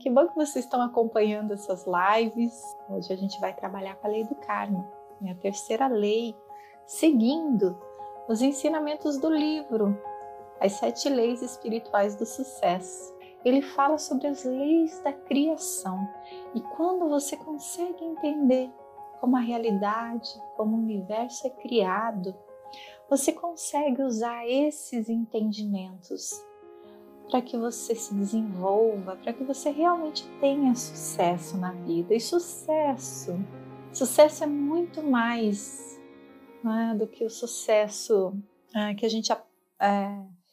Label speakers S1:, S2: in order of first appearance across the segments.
S1: Que bom que vocês estão acompanhando essas lives. Hoje a gente vai trabalhar com a lei do karma, é a terceira lei, seguindo os ensinamentos do livro, As Sete Leis Espirituais do Sucesso. Ele fala sobre as leis da criação e quando você consegue entender como a realidade, como o universo é criado, você consegue usar esses entendimentos para que você se desenvolva, para que você realmente tenha sucesso na vida. E sucesso, sucesso é muito mais né, do que o sucesso é, que a gente é,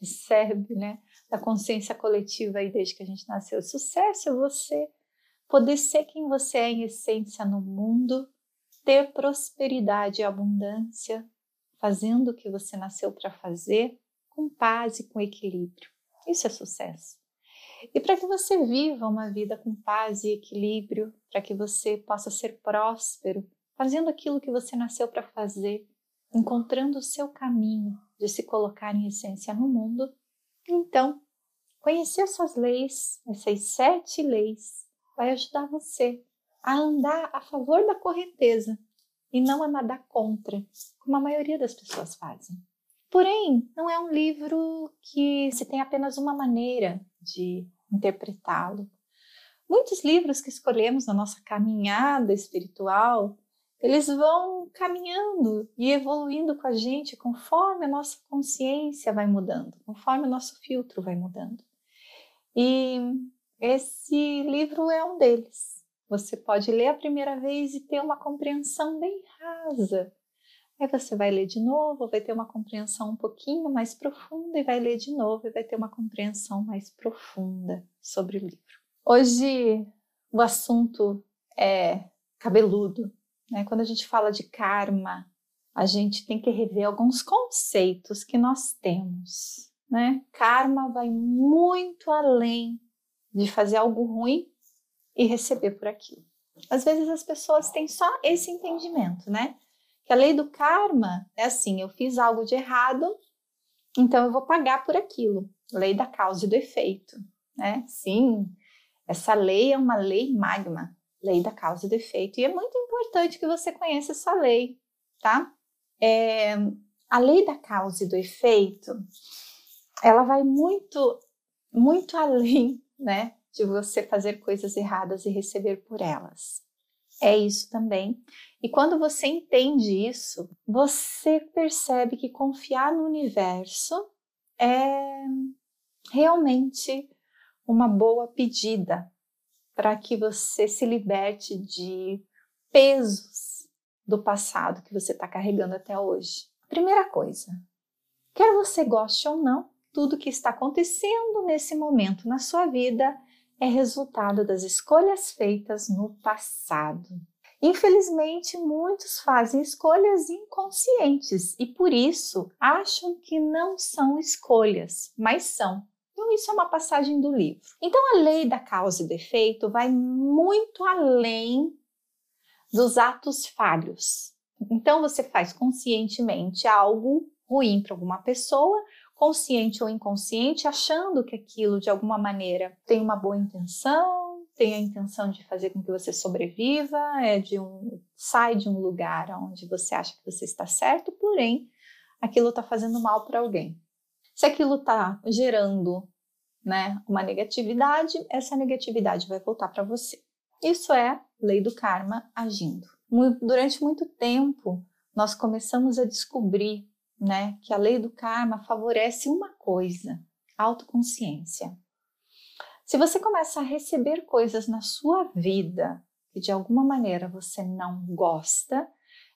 S1: recebe, né, da consciência coletiva aí desde que a gente nasceu. Sucesso é você poder ser quem você é em essência no mundo, ter prosperidade e abundância, fazendo o que você nasceu para fazer, com paz e com equilíbrio. Isso é sucesso. E para que você viva uma vida com paz e equilíbrio, para que você possa ser próspero, fazendo aquilo que você nasceu para fazer, encontrando o seu caminho de se colocar em essência no mundo, então, conhecer essas leis, essas sete leis, vai ajudar você a andar a favor da correnteza e não a nadar contra, como a maioria das pessoas fazem. Porém, não é um livro que se tem apenas uma maneira de interpretá-lo. Muitos livros que escolhemos na nossa caminhada espiritual, eles vão caminhando e evoluindo com a gente conforme a nossa consciência vai mudando, conforme o nosso filtro vai mudando. E esse livro é um deles. Você pode ler a primeira vez e ter uma compreensão bem rasa Aí você vai ler de novo, vai ter uma compreensão um pouquinho mais profunda e vai ler de novo e vai ter uma compreensão mais profunda sobre o livro. Hoje o assunto é cabeludo, né? Quando a gente fala de karma, a gente tem que rever alguns conceitos que nós temos, né? Karma vai muito além de fazer algo ruim e receber por aquilo. Às vezes as pessoas têm só esse entendimento, né? Que a lei do karma é assim: eu fiz algo de errado, então eu vou pagar por aquilo. Lei da causa e do efeito, né? Sim, essa lei é uma lei magma, lei da causa e do efeito. E é muito importante que você conheça essa lei, tá? É, a lei da causa e do efeito, ela vai muito, muito além, né? De você fazer coisas erradas e receber por elas é isso também. E quando você entende isso, você percebe que confiar no universo é realmente uma boa pedida para que você se liberte de pesos do passado que você está carregando até hoje. Primeira coisa, quer você goste ou não, tudo que está acontecendo nesse momento na sua vida é resultado das escolhas feitas no passado. Infelizmente, muitos fazem escolhas inconscientes e por isso acham que não são escolhas, mas são. Então, isso é uma passagem do livro. Então, a lei da causa e do efeito vai muito além dos atos falhos. Então, você faz conscientemente algo ruim para alguma pessoa consciente ou inconsciente, achando que aquilo de alguma maneira tem uma boa intenção, tem a intenção de fazer com que você sobreviva, é de um sai de um lugar onde você acha que você está certo, porém aquilo está fazendo mal para alguém. Se aquilo está gerando, né, uma negatividade, essa negatividade vai voltar para você. Isso é lei do karma agindo. Durante muito tempo, nós começamos a descobrir né, que a lei do karma favorece uma coisa, autoconsciência. Se você começa a receber coisas na sua vida que de alguma maneira você não gosta,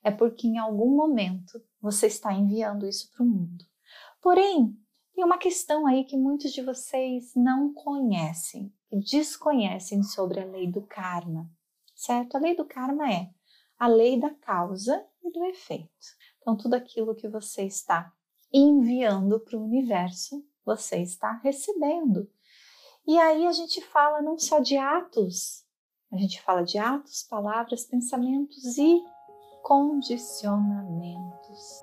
S1: é porque em algum momento você está enviando isso para o mundo. Porém, tem uma questão aí que muitos de vocês não conhecem, desconhecem sobre a lei do karma, certo? A lei do karma é a lei da causa e do efeito. Então, tudo aquilo que você está enviando para o universo, você está recebendo. E aí a gente fala não só de atos, a gente fala de atos, palavras, pensamentos e condicionamentos.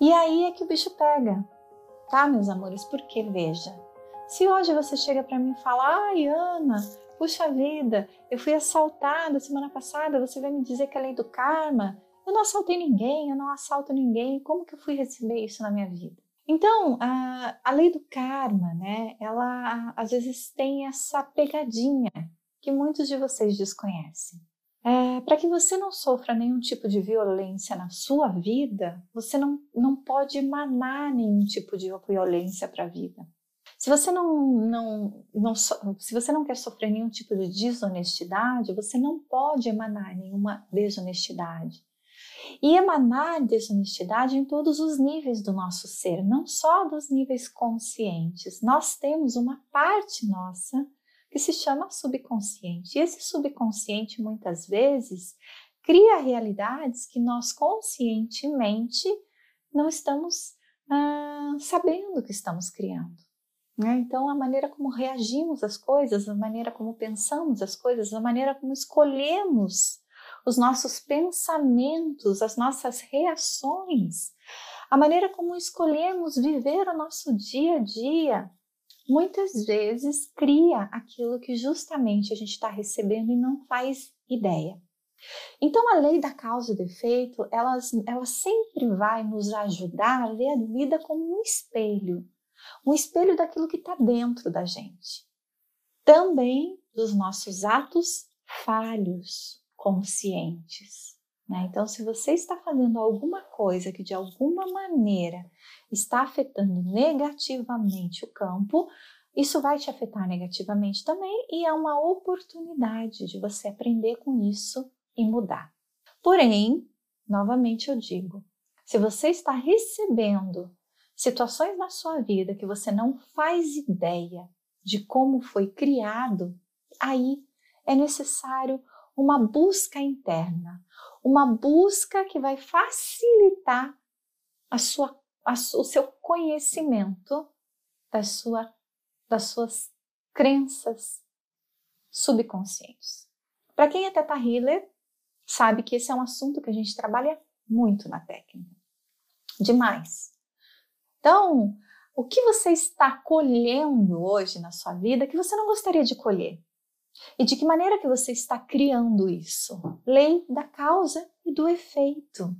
S1: E aí é que o bicho pega, tá, meus amores? Porque veja, Se hoje você chega para mim e fala: "Ai, Ana, puxa vida, eu fui assaltada semana passada, você vai me dizer que é lei do karma? Eu não assaltei ninguém, eu não assalto ninguém. Como que eu fui receber isso na minha vida?" Então, a, a lei do karma, né, ela às vezes tem essa pegadinha que muitos de vocês desconhecem. É, para que você não sofra nenhum tipo de violência na sua vida, você não, não pode emanar nenhum tipo de violência para a vida. Se você não, não, não, se você não quer sofrer nenhum tipo de desonestidade, você não pode emanar nenhuma desonestidade. E emanar desonestidade em todos os níveis do nosso ser, não só dos níveis conscientes. Nós temos uma parte nossa que se chama subconsciente. E esse subconsciente, muitas vezes, cria realidades que nós conscientemente não estamos ah, sabendo que estamos criando. Né? Então, a maneira como reagimos às coisas, a maneira como pensamos as coisas, a maneira como escolhemos os nossos pensamentos, as nossas reações, a maneira como escolhemos viver o nosso dia a dia, muitas vezes cria aquilo que justamente a gente está recebendo e não faz ideia. Então, a lei da causa e do efeito, ela, ela sempre vai nos ajudar a ver a vida como um espelho um espelho daquilo que está dentro da gente. Também dos nossos atos falhos conscientes. Né? Então, se você está fazendo alguma coisa que de alguma maneira está afetando negativamente o campo, isso vai te afetar negativamente também e é uma oportunidade de você aprender com isso e mudar. Porém, novamente eu digo, se você está recebendo situações na sua vida que você não faz ideia de como foi criado, aí é necessário uma busca interna, uma busca que vai facilitar a sua, a, o seu conhecimento da sua, das suas crenças subconscientes. Para quem é Teta Healer, sabe que esse é um assunto que a gente trabalha muito na técnica. Demais. Então, o que você está colhendo hoje na sua vida que você não gostaria de colher? E de que maneira que você está criando isso? Lei da causa e do efeito.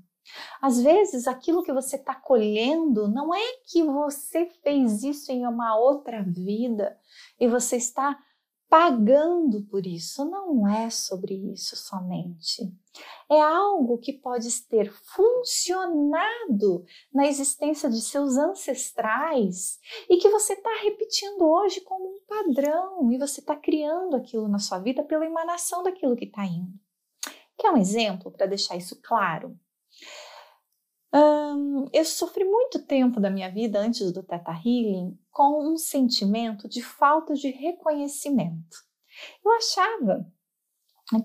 S1: Às vezes, aquilo que você está colhendo não é que você fez isso em uma outra vida e você está pagando por isso. Não é sobre isso somente. É algo que pode ter funcionado na existência de seus ancestrais e que você está repetindo hoje como um padrão e você está criando aquilo na sua vida pela emanação daquilo que está indo. Quer um exemplo para deixar isso claro? Eu sofri muito tempo da minha vida antes do Theta Healing com um sentimento de falta de reconhecimento. Eu achava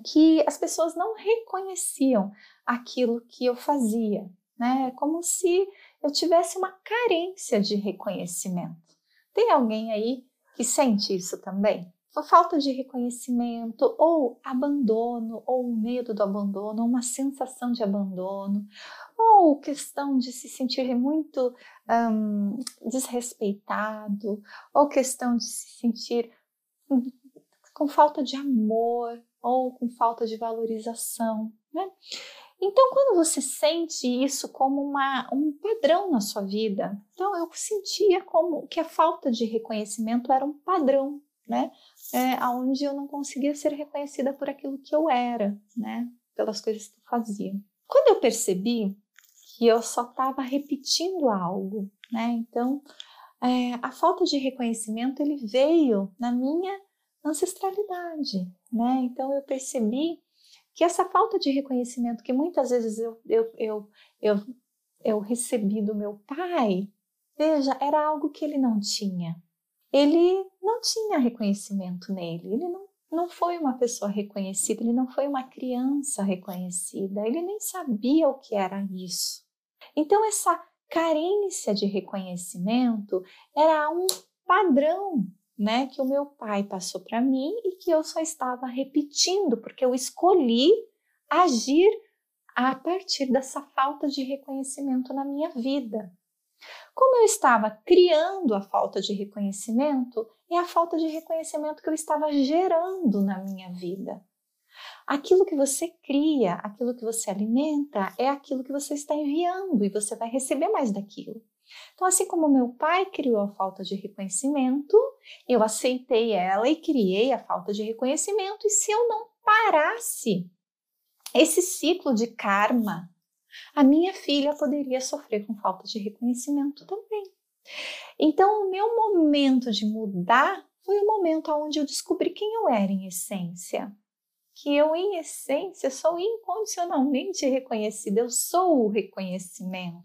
S1: que as pessoas não reconheciam aquilo que eu fazia, né? Como se eu tivesse uma carência de reconhecimento. Tem alguém aí que sente isso também? Falta de reconhecimento, ou abandono, ou medo do abandono, uma sensação de abandono, ou questão de se sentir muito um, desrespeitado, ou questão de se sentir com falta de amor, ou com falta de valorização, né? Então, quando você sente isso como uma, um padrão na sua vida, então eu sentia como que a falta de reconhecimento era um padrão né? É, onde eu não conseguia ser reconhecida por aquilo que eu era, né? Pelas coisas que eu fazia. Quando eu percebi que eu só estava repetindo algo, né? Então, é, a falta de reconhecimento ele veio na minha ancestralidade, né? Então eu percebi que essa falta de reconhecimento que muitas vezes eu, eu, eu, eu, eu recebi do meu pai, veja, era algo que ele não tinha, ele não tinha reconhecimento nele, ele não, não foi uma pessoa reconhecida, ele não foi uma criança reconhecida, ele nem sabia o que era isso. Então, essa carência de reconhecimento era um padrão né, que o meu pai passou para mim e que eu só estava repetindo, porque eu escolhi agir a partir dessa falta de reconhecimento na minha vida. Como eu estava criando a falta de reconhecimento, é a falta de reconhecimento que eu estava gerando na minha vida. Aquilo que você cria, aquilo que você alimenta, é aquilo que você está enviando e você vai receber mais daquilo. Então, assim como meu pai criou a falta de reconhecimento, eu aceitei ela e criei a falta de reconhecimento. E se eu não parasse esse ciclo de karma, a minha filha poderia sofrer com falta de reconhecimento também. Então, o meu momento de mudar foi o momento onde eu descobri quem eu era em essência. Que eu, em essência, sou incondicionalmente reconhecida, eu sou o reconhecimento.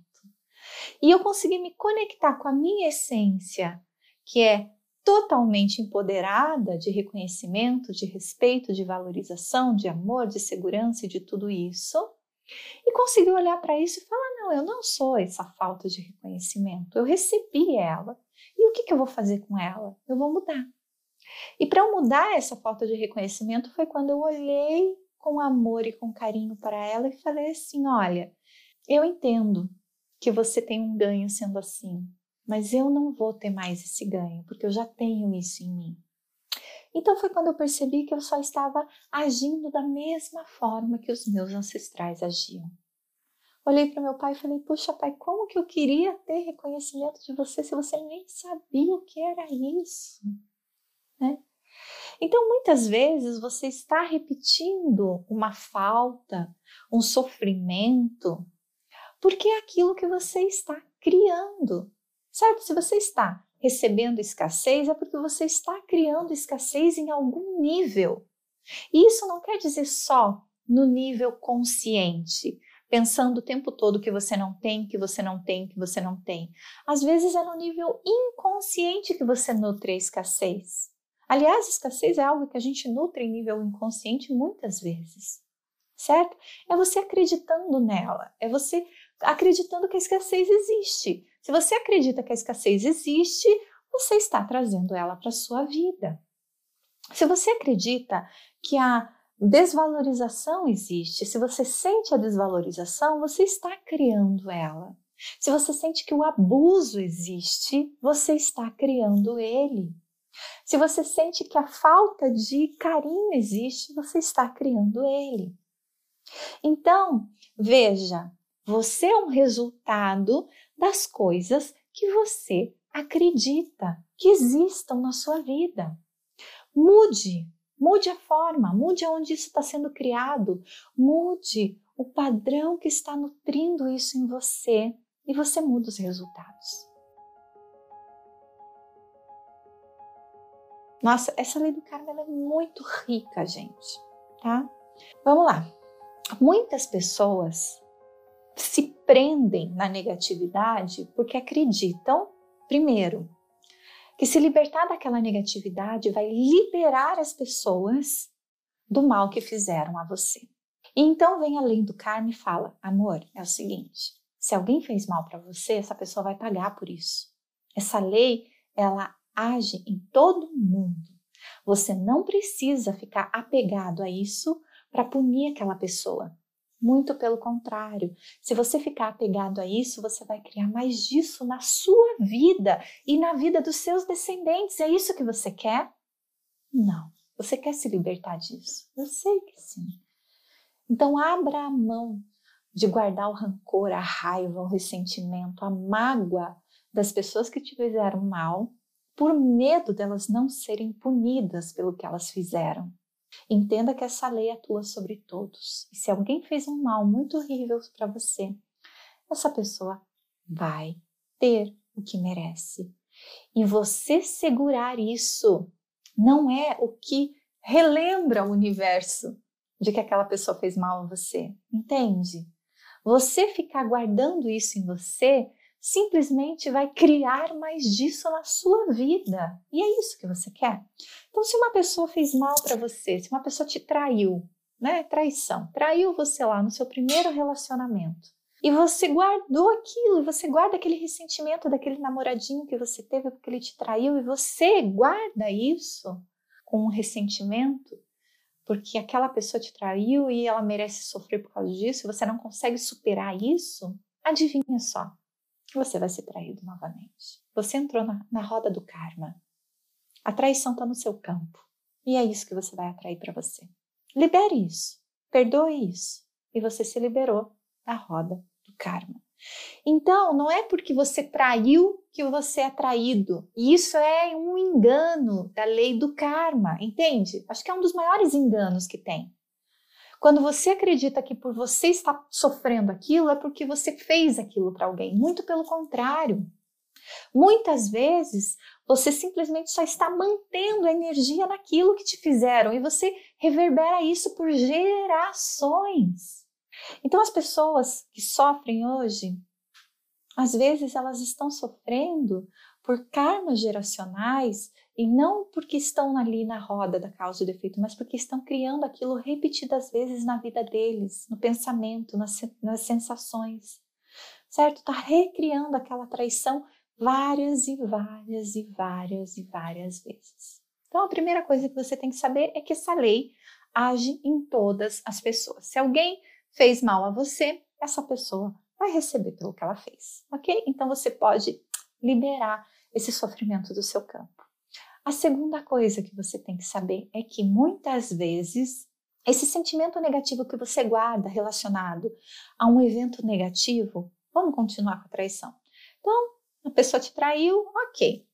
S1: E eu consegui me conectar com a minha essência, que é totalmente empoderada de reconhecimento, de respeito, de valorização, de amor, de segurança e de tudo isso. E consegui olhar para isso e falar: não, eu não sou essa falta de reconhecimento, eu recebi ela. E o que, que eu vou fazer com ela? Eu vou mudar. E para eu mudar essa falta de reconhecimento foi quando eu olhei com amor e com carinho para ela e falei assim: olha, eu entendo que você tem um ganho sendo assim, mas eu não vou ter mais esse ganho, porque eu já tenho isso em mim. Então foi quando eu percebi que eu só estava agindo da mesma forma que os meus ancestrais agiam. Olhei para meu pai e falei: Puxa, pai, como que eu queria ter reconhecimento de você se você nem sabia o que era isso? Né? Então, muitas vezes você está repetindo uma falta, um sofrimento, porque é aquilo que você está criando, certo? Se você está recebendo escassez, é porque você está criando escassez em algum nível. E isso não quer dizer só no nível consciente, pensando o tempo todo que você não tem, que você não tem, que você não tem. Às vezes é no nível inconsciente que você nutre a escassez. Aliás, escassez é algo que a gente nutre em nível inconsciente muitas vezes, certo? É você acreditando nela, é você acreditando que a escassez existe. Se você acredita que a escassez existe, você está trazendo ela para a sua vida. Se você acredita que a desvalorização existe, se você sente a desvalorização, você está criando ela. Se você sente que o abuso existe, você está criando ele. Se você sente que a falta de carinho existe, você está criando ele. Então, veja, você é um resultado das coisas que você acredita que existam na sua vida. Mude, mude a forma, mude onde isso está sendo criado, mude o padrão que está nutrindo isso em você e você muda os resultados. Nossa, essa lei do karma é muito rica, gente, tá? Vamos lá. Muitas pessoas se prendem na negatividade porque acreditam, primeiro, que se libertar daquela negatividade vai liberar as pessoas do mal que fizeram a você. E então vem a lei do karma e fala: amor, é o seguinte, se alguém fez mal para você, essa pessoa vai pagar por isso. Essa lei, ela age em todo mundo. Você não precisa ficar apegado a isso para punir aquela pessoa. Muito pelo contrário, se você ficar apegado a isso, você vai criar mais disso na sua vida e na vida dos seus descendentes. É isso que você quer? Não. Você quer se libertar disso? Eu sei que sim. Então, abra a mão de guardar o rancor, a raiva, o ressentimento, a mágoa das pessoas que te fizeram mal, por medo delas não serem punidas pelo que elas fizeram. Entenda que essa lei atua sobre todos. E se alguém fez um mal muito horrível para você, essa pessoa vai ter o que merece. E você segurar isso não é o que relembra o universo de que aquela pessoa fez mal a você. Entende? Você ficar guardando isso em você simplesmente vai criar mais disso na sua vida. E é isso que você quer. Então, se uma pessoa fez mal para você, se uma pessoa te traiu, né? Traição, traiu você lá no seu primeiro relacionamento. E você guardou aquilo, e você guarda aquele ressentimento daquele namoradinho que você teve porque ele te traiu, e você guarda isso com um ressentimento, porque aquela pessoa te traiu e ela merece sofrer por causa disso, e você não consegue superar isso, adivinha só, você vai ser traído novamente. Você entrou na, na roda do karma. A traição está no seu campo. E é isso que você vai atrair para você. Libere isso. Perdoe isso. E você se liberou da roda do karma. Então, não é porque você traiu que você é traído. Isso é um engano da lei do karma, entende? Acho que é um dos maiores enganos que tem. Quando você acredita que por você estar sofrendo aquilo é porque você fez aquilo para alguém. Muito pelo contrário. Muitas vezes você simplesmente só está mantendo a energia naquilo que te fizeram e você reverbera isso por gerações. Então, as pessoas que sofrem hoje, às vezes elas estão sofrendo por karmas geracionais e não porque estão ali na roda da causa e do efeito, mas porque estão criando aquilo repetidas vezes na vida deles, no pensamento, nas, nas sensações, certo? Está recriando aquela traição várias e várias e várias e várias vezes. Então, a primeira coisa que você tem que saber é que essa lei age em todas as pessoas. Se alguém fez mal a você, essa pessoa vai receber pelo que ela fez, ok? Então, você pode liberar esse sofrimento do seu campo. A segunda coisa que você tem que saber é que muitas vezes esse sentimento negativo que você guarda relacionado a um evento negativo, vamos continuar com a traição. Então, a pessoa te traiu, ok.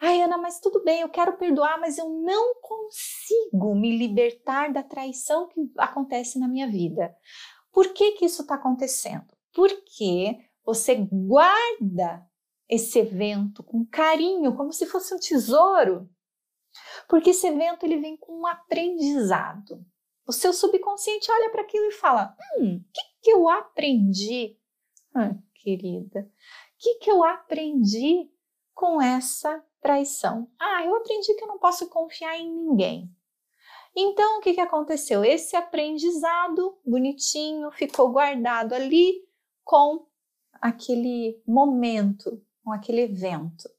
S1: Ai, Ana, mas tudo bem, eu quero perdoar, mas eu não consigo me libertar da traição que acontece na minha vida. Por que, que isso está acontecendo? Porque você guarda esse evento com carinho, como se fosse um tesouro. Porque esse evento ele vem com um aprendizado. O seu subconsciente olha para aquilo e fala: Hum, o que, que eu aprendi? Ah, querida, o que, que eu aprendi com essa traição? Ah, eu aprendi que eu não posso confiar em ninguém. Então, o que, que aconteceu? Esse aprendizado bonitinho ficou guardado ali com aquele momento com aquele evento.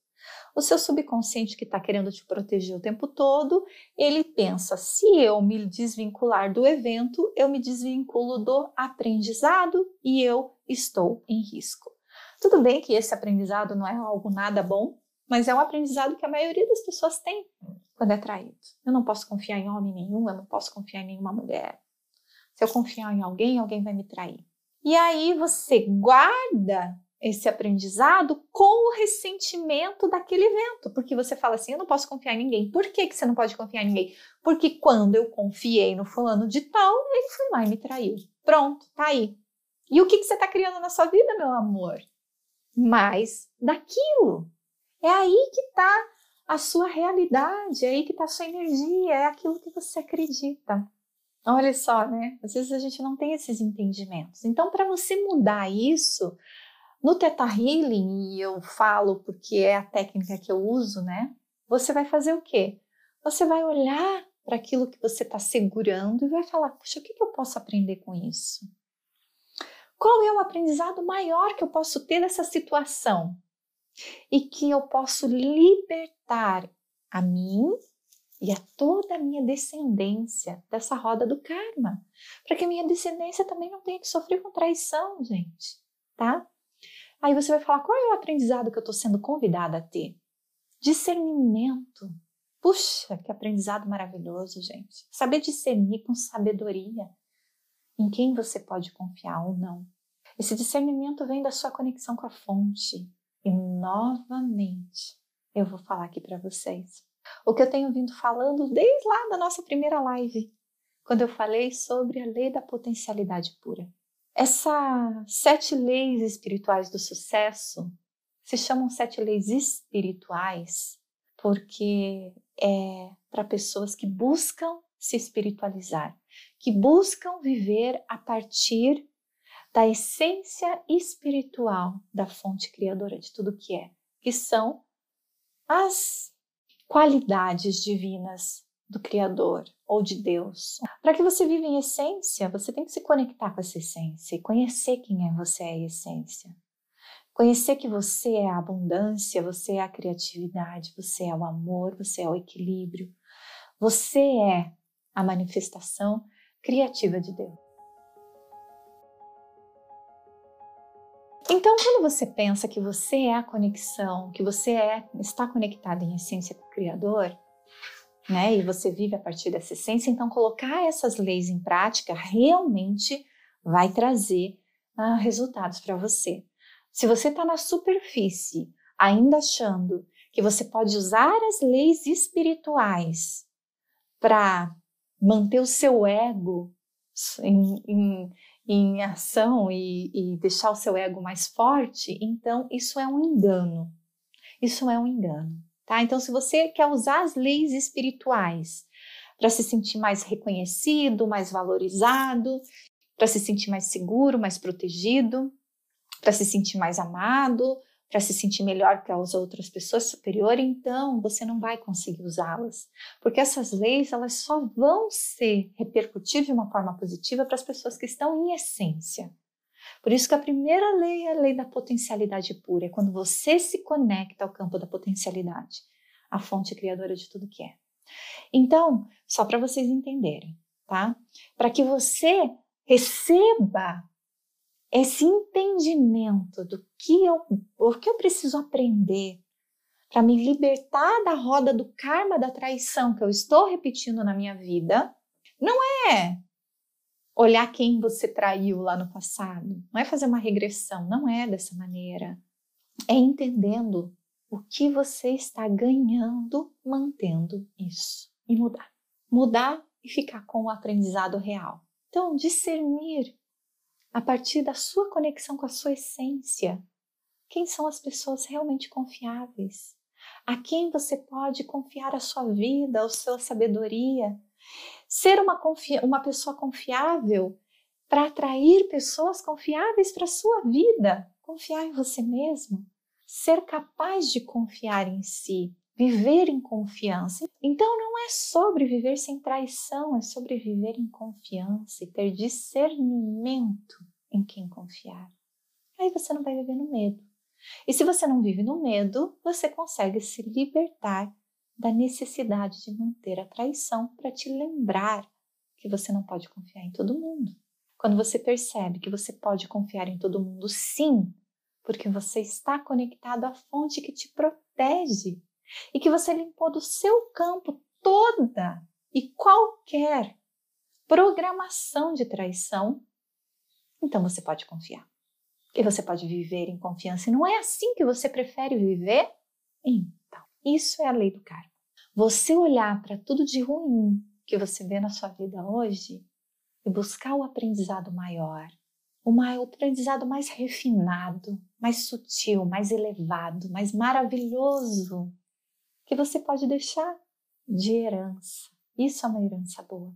S1: O seu subconsciente que está querendo te proteger o tempo todo, ele pensa: se eu me desvincular do evento, eu me desvinculo do aprendizado e eu estou em risco. Tudo bem que esse aprendizado não é algo nada bom, mas é um aprendizado que a maioria das pessoas tem quando é traído. Eu não posso confiar em homem nenhum, eu não posso confiar em nenhuma mulher. Se eu confiar em alguém, alguém vai me trair. E aí você guarda esse aprendizado com o ressentimento daquele evento, porque você fala assim, eu não posso confiar em ninguém. Por que, que você não pode confiar em ninguém? Porque quando eu confiei no fulano de tal, ele foi lá e me traiu. Pronto, tá aí. E o que, que você está criando na sua vida, meu amor? Mais daquilo. É aí que está a sua realidade, é aí que está a sua energia, é aquilo que você acredita. Olha só, né? Às vezes a gente não tem esses entendimentos. Então, para você mudar isso, no Theta Healing, e eu falo porque é a técnica que eu uso, né? Você vai fazer o quê? Você vai olhar para aquilo que você está segurando e vai falar: puxa, o que, que eu posso aprender com isso? Qual é o aprendizado maior que eu posso ter dessa situação? E que eu posso libertar a mim e a toda a minha descendência dessa roda do karma, para que a minha descendência também não tenha que sofrer com traição, gente, tá? Aí você vai falar: qual é o aprendizado que eu estou sendo convidada a ter? Discernimento. Puxa, que aprendizado maravilhoso, gente. Saber discernir com sabedoria em quem você pode confiar ou não. Esse discernimento vem da sua conexão com a fonte. E novamente, eu vou falar aqui para vocês o que eu tenho vindo falando desde lá da nossa primeira live, quando eu falei sobre a lei da potencialidade pura. Essas sete leis espirituais do sucesso se chamam sete leis espirituais porque é para pessoas que buscam se espiritualizar, que buscam viver a partir da essência espiritual da fonte criadora de tudo que é, que são as qualidades divinas do Criador ou de Deus. Para que você viva em essência, você tem que se conectar com essa essência e conhecer quem é você é a essência. Conhecer que você é a abundância, você é a criatividade, você é o amor, você é o equilíbrio. Você é a manifestação criativa de Deus. Então, quando você pensa que você é a conexão, que você é, está conectado em essência com o Criador, né, e você vive a partir dessa essência, então colocar essas leis em prática realmente vai trazer ah, resultados para você. Se você está na superfície, ainda achando que você pode usar as leis espirituais para manter o seu ego em, em, em ação e, e deixar o seu ego mais forte, então isso é um engano. Isso é um engano, tá? Então, se você quer usar as leis espirituais para se sentir mais reconhecido, mais valorizado, para se sentir mais seguro, mais protegido, para se sentir mais amado, para se sentir melhor que as outras pessoas superior, então você não vai conseguir usá-las, porque essas leis elas só vão ser repercutir de uma forma positiva para as pessoas que estão em essência. Por isso que a primeira lei é a lei da potencialidade pura, é quando você se conecta ao campo da potencialidade, a fonte criadora de tudo que é. Então, só para vocês entenderem, tá? Para que você receba esse entendimento do que eu, o que eu preciso aprender para me libertar da roda do karma da traição que eu estou repetindo na minha vida, não é olhar quem você traiu lá no passado, não é fazer uma regressão, não é dessa maneira. É entendendo o que você está ganhando mantendo isso e mudar. Mudar e ficar com o aprendizado real. Então, discernir a partir da sua conexão com a sua essência. Quem são as pessoas realmente confiáveis? A quem você pode confiar a sua vida, a sua sabedoria? Ser uma, uma pessoa confiável para atrair pessoas confiáveis para a sua vida. Confiar em você mesmo. Ser capaz de confiar em si, viver em confiança. Então não é sobre viver sem traição, é sobre viver em confiança e ter discernimento em quem confiar. Aí você não vai viver no medo. E se você não vive no medo, você consegue se libertar da necessidade de manter a traição para te lembrar que você não pode confiar em todo mundo. Quando você percebe que você pode confiar em todo mundo, sim, porque você está conectado à fonte que te protege e que você limpou do seu campo toda e qualquer programação de traição, então você pode confiar. E você pode viver em confiança. E não é assim que você prefere viver? Então, isso é a lei do karma. Você olhar para tudo de ruim que você vê na sua vida hoje e buscar o aprendizado maior, o aprendizado mais refinado, mais sutil, mais elevado, mais maravilhoso, que você pode deixar de herança. Isso é uma herança boa.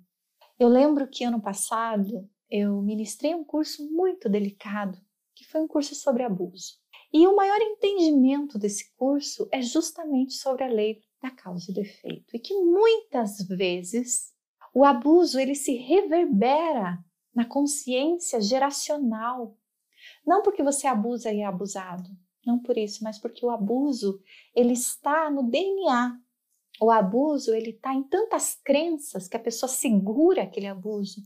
S1: Eu lembro que ano passado eu ministrei um curso muito delicado, que foi um curso sobre abuso. E o maior entendimento desse curso é justamente sobre a lei da causa e do efeito, e que muitas vezes o abuso ele se reverbera na consciência geracional. Não porque você abusa e é abusado, não por isso, mas porque o abuso ele está no DNA. O abuso ele está em tantas crenças que a pessoa segura aquele abuso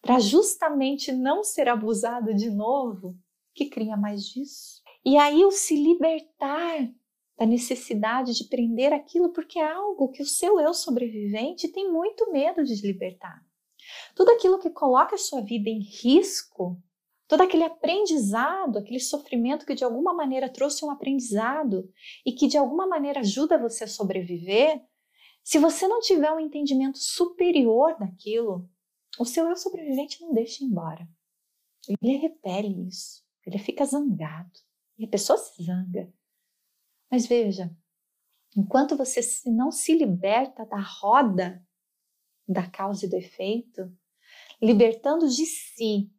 S1: para justamente não ser abusado de novo, que cria mais disso. E aí o se libertar da necessidade de prender aquilo porque é algo que o seu eu sobrevivente tem muito medo de libertar. Tudo aquilo que coloca a sua vida em risco todo aquele aprendizado, aquele sofrimento que de alguma maneira trouxe um aprendizado e que de alguma maneira ajuda você a sobreviver, se você não tiver um entendimento superior daquilo, o seu eu sobrevivente não deixa embora. Ele repele isso, ele fica zangado e a pessoa se zanga. Mas veja, enquanto você não se liberta da roda da causa e do efeito, libertando de si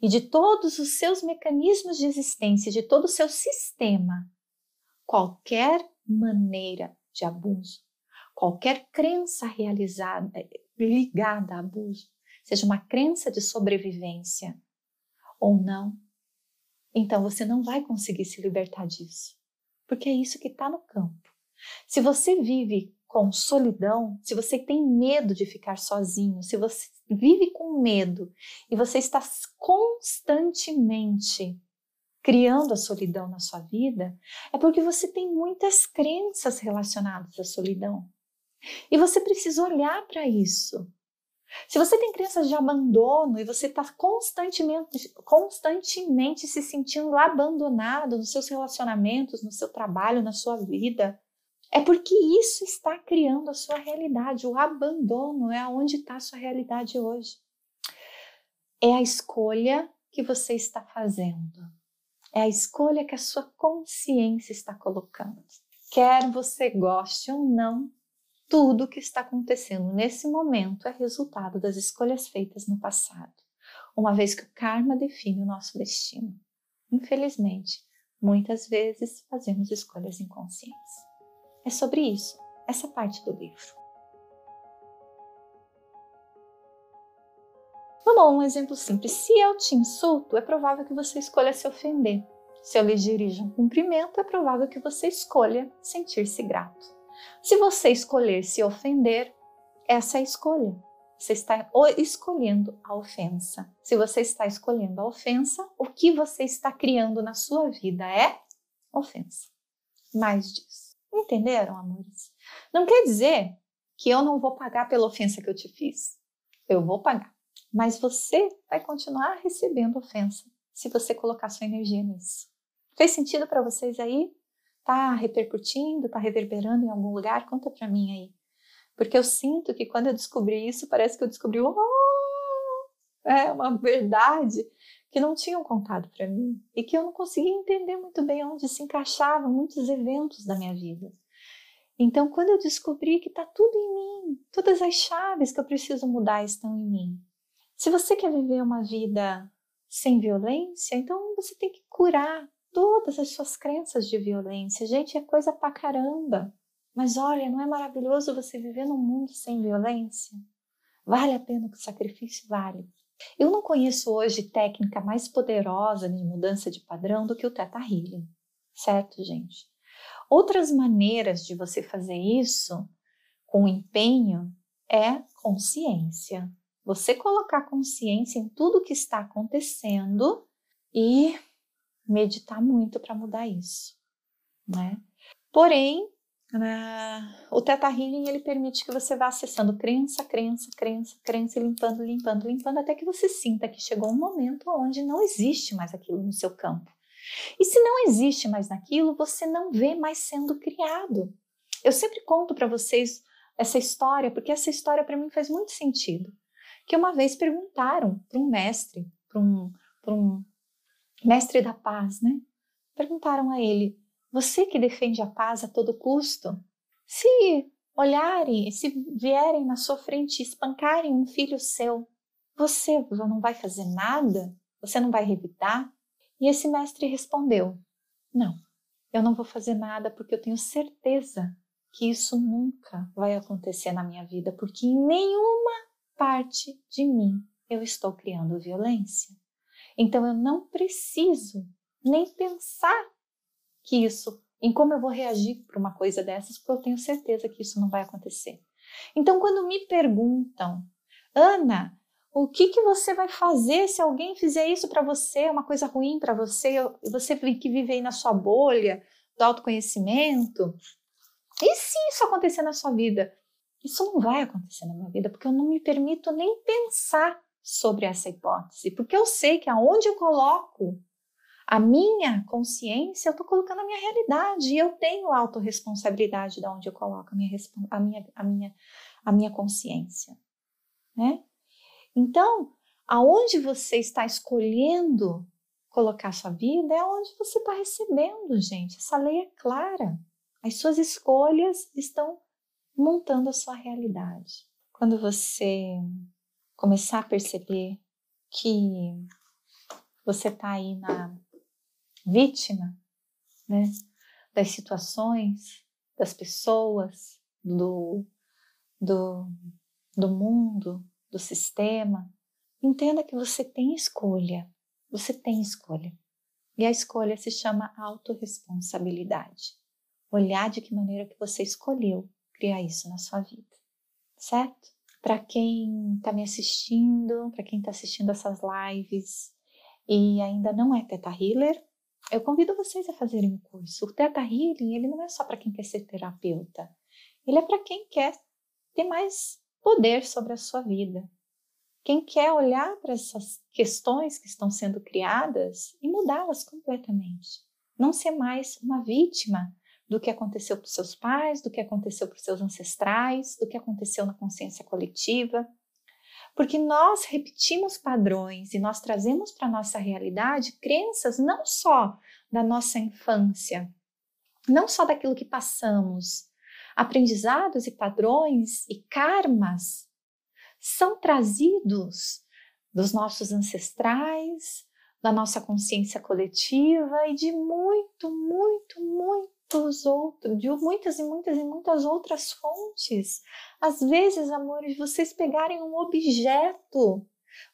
S1: e de todos os seus mecanismos de existência, de todo o seu sistema, qualquer maneira de abuso, qualquer crença realizada ligada a abuso, seja uma crença de sobrevivência ou não, então você não vai conseguir se libertar disso, porque é isso que está no campo. Se você vive com solidão, se você tem medo de ficar sozinho, se você vive com medo e você está constantemente criando a solidão na sua vida, é porque você tem muitas crenças relacionadas à solidão. E você precisa olhar para isso. Se você tem crenças de abandono e você está constantemente, constantemente se sentindo abandonado nos seus relacionamentos, no seu trabalho, na sua vida, é porque isso está criando a sua realidade. O abandono é onde está a sua realidade hoje. É a escolha que você está fazendo. É a escolha que a sua consciência está colocando. Quer você goste ou não, tudo que está acontecendo nesse momento é resultado das escolhas feitas no passado, uma vez que o karma define o nosso destino. Infelizmente, muitas vezes fazemos escolhas inconscientes. É sobre isso, essa parte do livro. Vamos a um exemplo simples. Se eu te insulto, é provável que você escolha se ofender. Se eu lhe dirijo um cumprimento, é provável que você escolha sentir-se grato. Se você escolher se ofender, essa é a escolha. Você está escolhendo a ofensa. Se você está escolhendo a ofensa, o que você está criando na sua vida é ofensa. Mais disso. Entenderam, amores? Não quer dizer que eu não vou pagar pela ofensa que eu te fiz. Eu vou pagar. Mas você vai continuar recebendo ofensa se você colocar sua energia nisso. Fez sentido para vocês aí? Tá repercutindo, tá reverberando em algum lugar? Conta para mim aí. Porque eu sinto que quando eu descobri isso, parece que eu descobri oh, é uma verdade que não tinham contado para mim e que eu não conseguia entender muito bem onde se encaixavam muitos eventos da minha vida. Então, quando eu descobri que está tudo em mim, todas as chaves que eu preciso mudar estão em mim. Se você quer viver uma vida sem violência, então você tem que curar todas as suas crenças de violência. Gente, é coisa pra caramba. Mas olha, não é maravilhoso você viver num mundo sem violência? Vale a pena o sacrifício? Vale. Eu não conheço hoje técnica mais poderosa de mudança de padrão do que o Theta Healing, certo, gente? Outras maneiras de você fazer isso com empenho é consciência. Você colocar consciência em tudo que está acontecendo e meditar muito para mudar isso, né? Porém, o Theta Healing ele permite que você vá acessando crença, crença, crença, crença, limpando, limpando, limpando, até que você sinta que chegou um momento onde não existe mais aquilo no seu campo. E se não existe mais naquilo, você não vê mais sendo criado. Eu sempre conto para vocês essa história, porque essa história para mim faz muito sentido. Que uma vez perguntaram para um mestre, para um, um mestre da paz, né? Perguntaram a ele: Você que defende a paz a todo custo, se olharem, se vierem na sua frente espancarem um filho seu, você não vai fazer nada? Você não vai revidar? E esse mestre respondeu: Não, eu não vou fazer nada porque eu tenho certeza que isso nunca vai acontecer na minha vida, porque em nenhuma parte de mim eu estou criando violência. Então eu não preciso nem pensar que isso, em como eu vou reagir para uma coisa dessas, porque eu tenho certeza que isso não vai acontecer. Então quando me perguntam, Ana, o que, que você vai fazer se alguém fizer isso para você, uma coisa ruim para você, você que vive aí na sua bolha do autoconhecimento? E se isso acontecer na sua vida? Isso não vai acontecer na minha vida, porque eu não me permito nem pensar sobre essa hipótese, porque eu sei que aonde eu coloco a minha consciência, eu estou colocando a minha realidade e eu tenho autorresponsabilidade de onde eu coloco a minha, a minha, a minha, a minha consciência, né? Então, aonde você está escolhendo colocar sua vida é onde você está recebendo, gente. Essa lei é clara. As suas escolhas estão montando a sua realidade. Quando você começar a perceber que você está aí na vítima né, das situações, das pessoas, do, do, do mundo, do sistema, entenda que você tem escolha. Você tem escolha. E a escolha se chama autorresponsabilidade. Olhar de que maneira que você escolheu criar isso na sua vida. Certo? Para quem está me assistindo, para quem está assistindo essas lives e ainda não é Teta Healer, eu convido vocês a fazerem o curso. O Theta Healing, ele não é só para quem quer ser terapeuta. Ele é para quem quer ter mais poder sobre a sua vida. Quem quer olhar para essas questões que estão sendo criadas e mudá-las completamente. Não ser mais uma vítima do que aconteceu para os seus pais, do que aconteceu para os seus ancestrais, do que aconteceu na consciência coletiva. Porque nós repetimos padrões e nós trazemos para a nossa realidade crenças não só da nossa infância, não só daquilo que passamos, aprendizados e padrões e karmas são trazidos dos nossos ancestrais, da nossa consciência coletiva e de muito, muito, muitos outros, de muitas e muitas e muitas outras fontes. Às vezes, amores, vocês pegarem um objeto,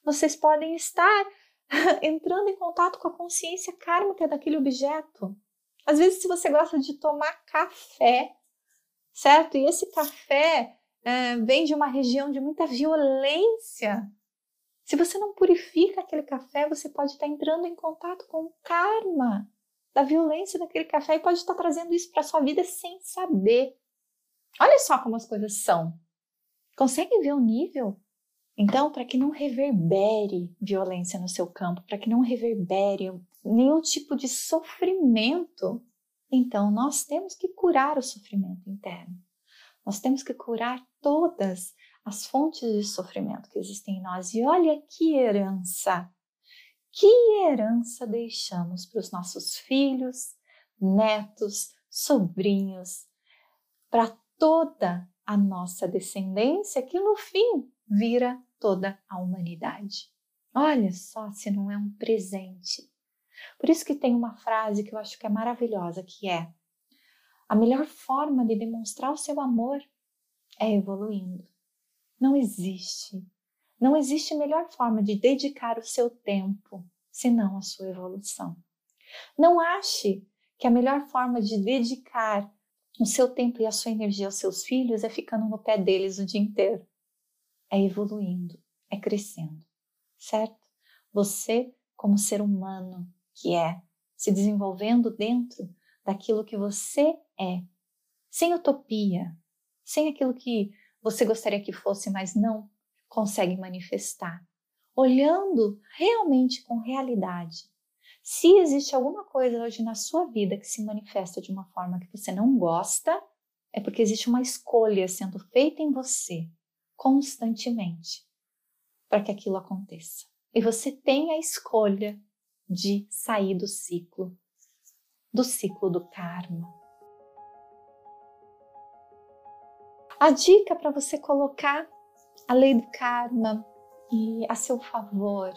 S1: vocês podem estar entrando em contato com a consciência kármica daquele objeto. Às vezes, se você gosta de tomar café, certo? E esse café é, vem de uma região de muita violência. Se você não purifica aquele café, você pode estar entrando em contato com o karma da violência daquele café e pode estar trazendo isso para sua vida sem saber. Olha só como as coisas são. Consegue ver o nível? Então, para que não reverbere violência no seu campo, para que não reverbere nenhum tipo de sofrimento, então nós temos que curar o sofrimento interno. Nós temos que curar todas as fontes de sofrimento que existem em nós. E olha que herança! Que herança deixamos para os nossos filhos, netos, sobrinhos, para toda a nossa descendência, que no fim vira toda a humanidade. Olha só se não é um presente. Por isso que tem uma frase que eu acho que é maravilhosa, que é: a melhor forma de demonstrar o seu amor é evoluindo. Não existe. Não existe melhor forma de dedicar o seu tempo senão a sua evolução. Não ache que a melhor forma de dedicar o seu tempo e a sua energia aos seus filhos é ficando no pé deles o dia inteiro. É evoluindo, é crescendo, certo? Você, como ser humano que é, se desenvolvendo dentro daquilo que você é, sem utopia, sem aquilo que você gostaria que fosse, mas não consegue manifestar. Olhando realmente com realidade. Se existe alguma coisa hoje na sua vida que se manifesta de uma forma que você não gosta, é porque existe uma escolha sendo feita em você constantemente para que aquilo aconteça. E você tem a escolha de sair do ciclo do ciclo do karma. A dica para você colocar a lei do karma e a seu favor,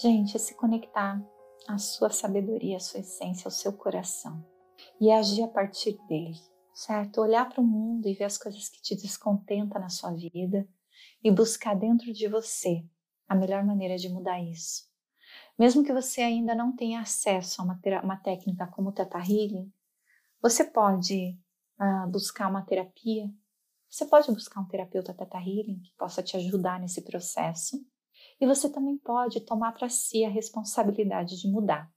S1: gente, é se conectar à sua sabedoria, à sua essência, ao seu coração e agir a partir dele, certo? Olhar para o mundo e ver as coisas que te descontentam na sua vida e buscar dentro de você a melhor maneira de mudar isso. Mesmo que você ainda não tenha acesso a uma, uma técnica como o Theta Healing, você pode uh, buscar uma terapia, você pode buscar um terapeuta Theta Healing que possa te ajudar nesse processo. E você também pode tomar para si a responsabilidade de mudar.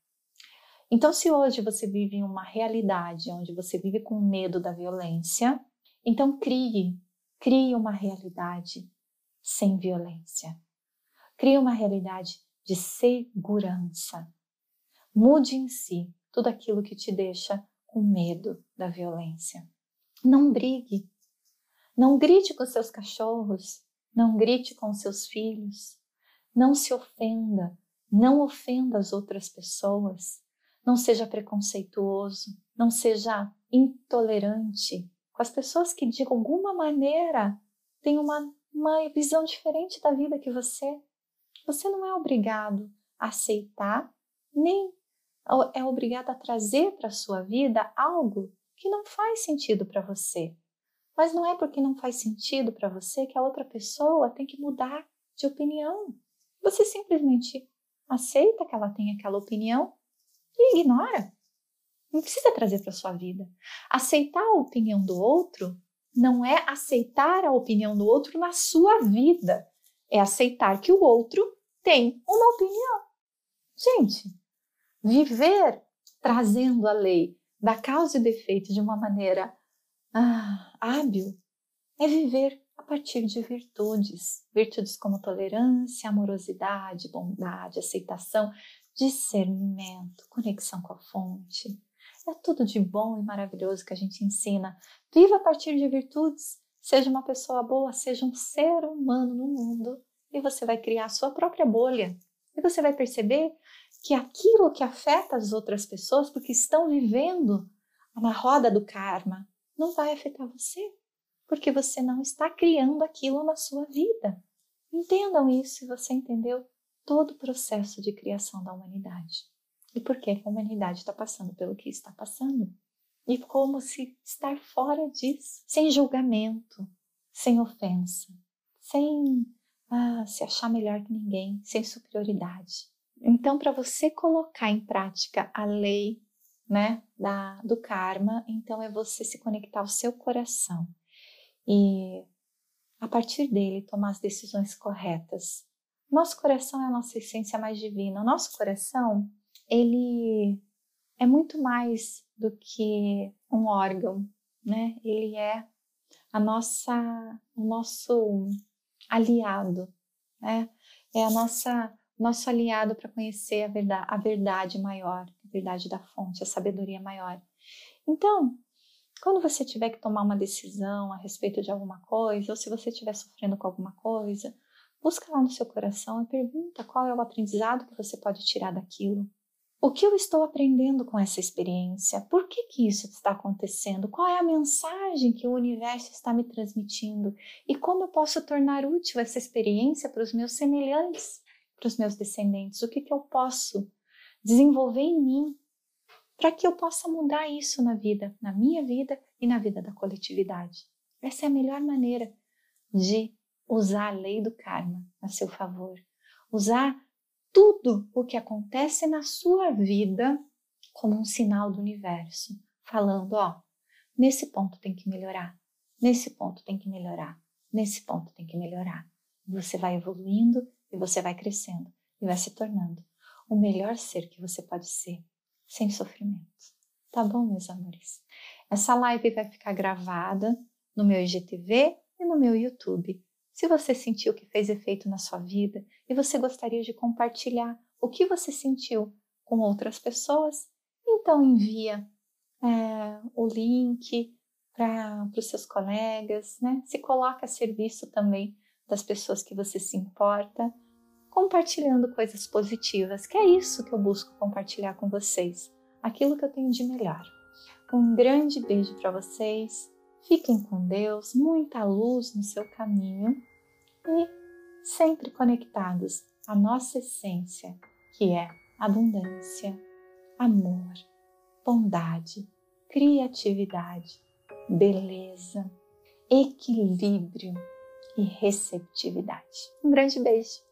S1: Então, se hoje você vive em uma realidade onde você vive com medo da violência, então crie, crie uma realidade sem violência. Crie uma realidade de segurança. Mude em si tudo aquilo que te deixa com medo da violência. Não brigue. Não grite com seus cachorros. Não grite com seus filhos. Não se ofenda. Não ofenda as outras pessoas. Não seja preconceituoso. Não seja intolerante com as pessoas que de alguma maneira têm uma, uma visão diferente da vida que você. Você não é obrigado a aceitar, nem é obrigado a trazer para a sua vida algo que não faz sentido para você. Mas não é porque não faz sentido para você que a outra pessoa tem que mudar de opinião. Você simplesmente aceita que ela tem aquela opinião e ignora. Não precisa trazer para sua vida. Aceitar a opinião do outro não é aceitar a opinião do outro na sua vida. É aceitar que o outro tem uma opinião. Gente, viver trazendo a lei da causa e do efeito de uma maneira ah, hábil, é viver a partir de virtudes. Virtudes como tolerância, amorosidade, bondade, aceitação, discernimento, conexão com a fonte. É tudo de bom e maravilhoso que a gente ensina. Viva a partir de virtudes. Seja uma pessoa boa, seja um ser humano no mundo e você vai criar a sua própria bolha. E você vai perceber que aquilo que afeta as outras pessoas, porque estão vivendo na roda do karma, não vai afetar você porque você não está criando aquilo na sua vida. Entendam isso se você entendeu todo o processo de criação da humanidade. E por que a humanidade está passando pelo que está passando. E como se estar fora disso, sem julgamento, sem ofensa, sem ah, se achar melhor que ninguém, sem superioridade. Então, para você colocar em prática a lei né, da, do karma, então é você se conectar ao seu coração e a partir dele tomar as decisões corretas. Nosso coração é a nossa essência mais divina. O nosso coração, ele é muito mais do que um órgão, né? Ele é a nossa, o nosso aliado, né? É a nossa, nosso aliado para conhecer a verdade, a verdade maior, verdade da fonte, a sabedoria maior. Então, quando você tiver que tomar uma decisão a respeito de alguma coisa, ou se você estiver sofrendo com alguma coisa, busca lá no seu coração e pergunta qual é o aprendizado que você pode tirar daquilo. O que eu estou aprendendo com essa experiência? Por que, que isso está acontecendo? Qual é a mensagem que o universo está me transmitindo? E como eu posso tornar útil essa experiência para os meus semelhantes, para os meus descendentes? O que, que eu posso desenvolver em mim para que eu possa mudar isso na vida, na minha vida e na vida da coletividade. Essa é a melhor maneira de usar a lei do karma a seu favor. Usar tudo o que acontece na sua vida como um sinal do universo, falando, ó, nesse ponto tem que melhorar, nesse ponto tem que melhorar, nesse ponto tem que melhorar. Você vai evoluindo e você vai crescendo e vai se tornando o melhor ser que você pode ser sem sofrimento. Tá bom, meus amores? Essa live vai ficar gravada no meu IGTV e no meu YouTube. Se você sentiu que fez efeito na sua vida e você gostaria de compartilhar o que você sentiu com outras pessoas, então envia é, o link para os seus colegas, né? Se coloca a serviço também das pessoas que você se importa compartilhando coisas positivas, que é isso que eu busco compartilhar com vocês, aquilo que eu tenho de melhor. Um grande beijo para vocês, fiquem com Deus, muita luz no seu caminho e sempre conectados à nossa essência, que é abundância, amor, bondade, criatividade, beleza, equilíbrio e receptividade. Um grande beijo!